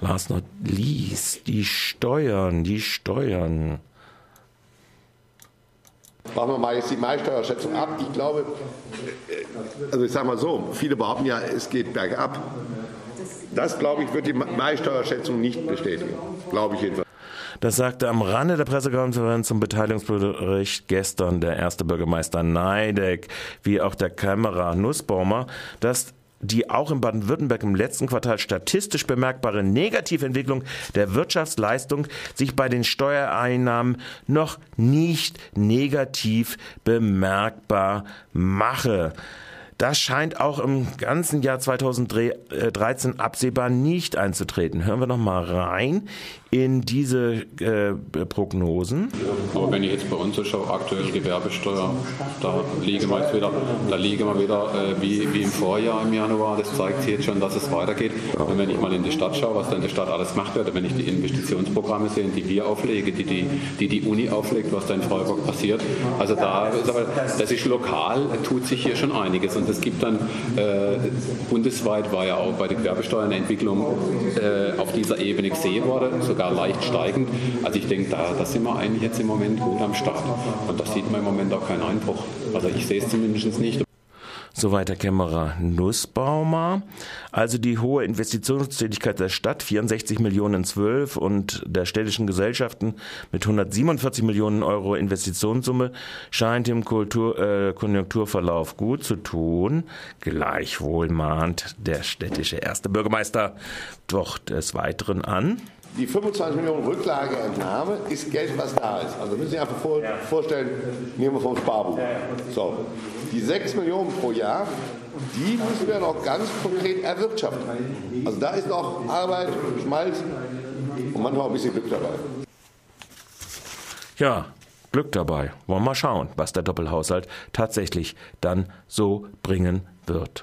Last not least, die Steuern, die Steuern. Machen wir mal jetzt die Mai-Steuerschätzung ab. Ich glaube, also ich sage mal so, viele behaupten ja, es geht bergab. Das, glaube ich, wird die Mai-Steuerschätzung nicht bestätigen. Glaube ich jedenfalls. Das sagte am Rande der Pressekonferenz zum Beteiligungsbericht gestern der erste Bürgermeister Neideck, wie auch der Kämmerer Nussbaumer, dass die auch in Baden-Württemberg im letzten Quartal statistisch bemerkbare Negativentwicklung der Wirtschaftsleistung sich bei den Steuereinnahmen noch nicht negativ bemerkbar mache. Das scheint auch im ganzen Jahr 2013 absehbar nicht einzutreten. Hören wir noch mal rein in diese äh, Prognosen. Aber wenn ich jetzt bei uns so schaue, aktuell Gewerbesteuer, da liegen wir jetzt wieder, da liegen wir wieder äh, wie, wie im Vorjahr im Januar. Das zeigt jetzt schon, dass es weitergeht. Und wenn ich mal in die Stadt schaue, was da in der Stadt alles gemacht wird, wenn ich die Investitionsprogramme sehe, die wir auflegen, die die, die, die Uni auflegt, was da in Freiburg passiert, also da, das ist lokal, tut sich hier schon einiges. Und es gibt dann, äh, bundesweit war ja auch bei der Gewerbesteuer eine Entwicklung äh, auf dieser Ebene gesehen worden, sogar leicht steigend. Also ich denke, da, da sind wir eigentlich jetzt im Moment gut am Start. Und da sieht man im Moment auch keinen Einbruch. Also ich sehe es zumindest nicht. Soweit der Kämmerer Nussbaumer. Also die hohe Investitionstätigkeit der Stadt, 64 Millionen 12 und der städtischen Gesellschaften mit 147 Millionen Euro Investitionssumme scheint im Kultur, äh, Konjunkturverlauf gut zu tun. Gleichwohl mahnt der städtische erste Bürgermeister doch des Weiteren an die 25 Millionen Rücklageentnahme ist Geld, was da ist. Also müssen Sie sich einfach vor, vorstellen, nehmen wir vom Sparbuch. So, die 6 Millionen pro Jahr, die müssen wir noch ganz konkret erwirtschaften. Also da ist noch Arbeit, Schmalz und manchmal auch ein bisschen Glück dabei. Ja, Glück dabei. Wollen wir mal schauen, was der Doppelhaushalt tatsächlich dann so bringen wird.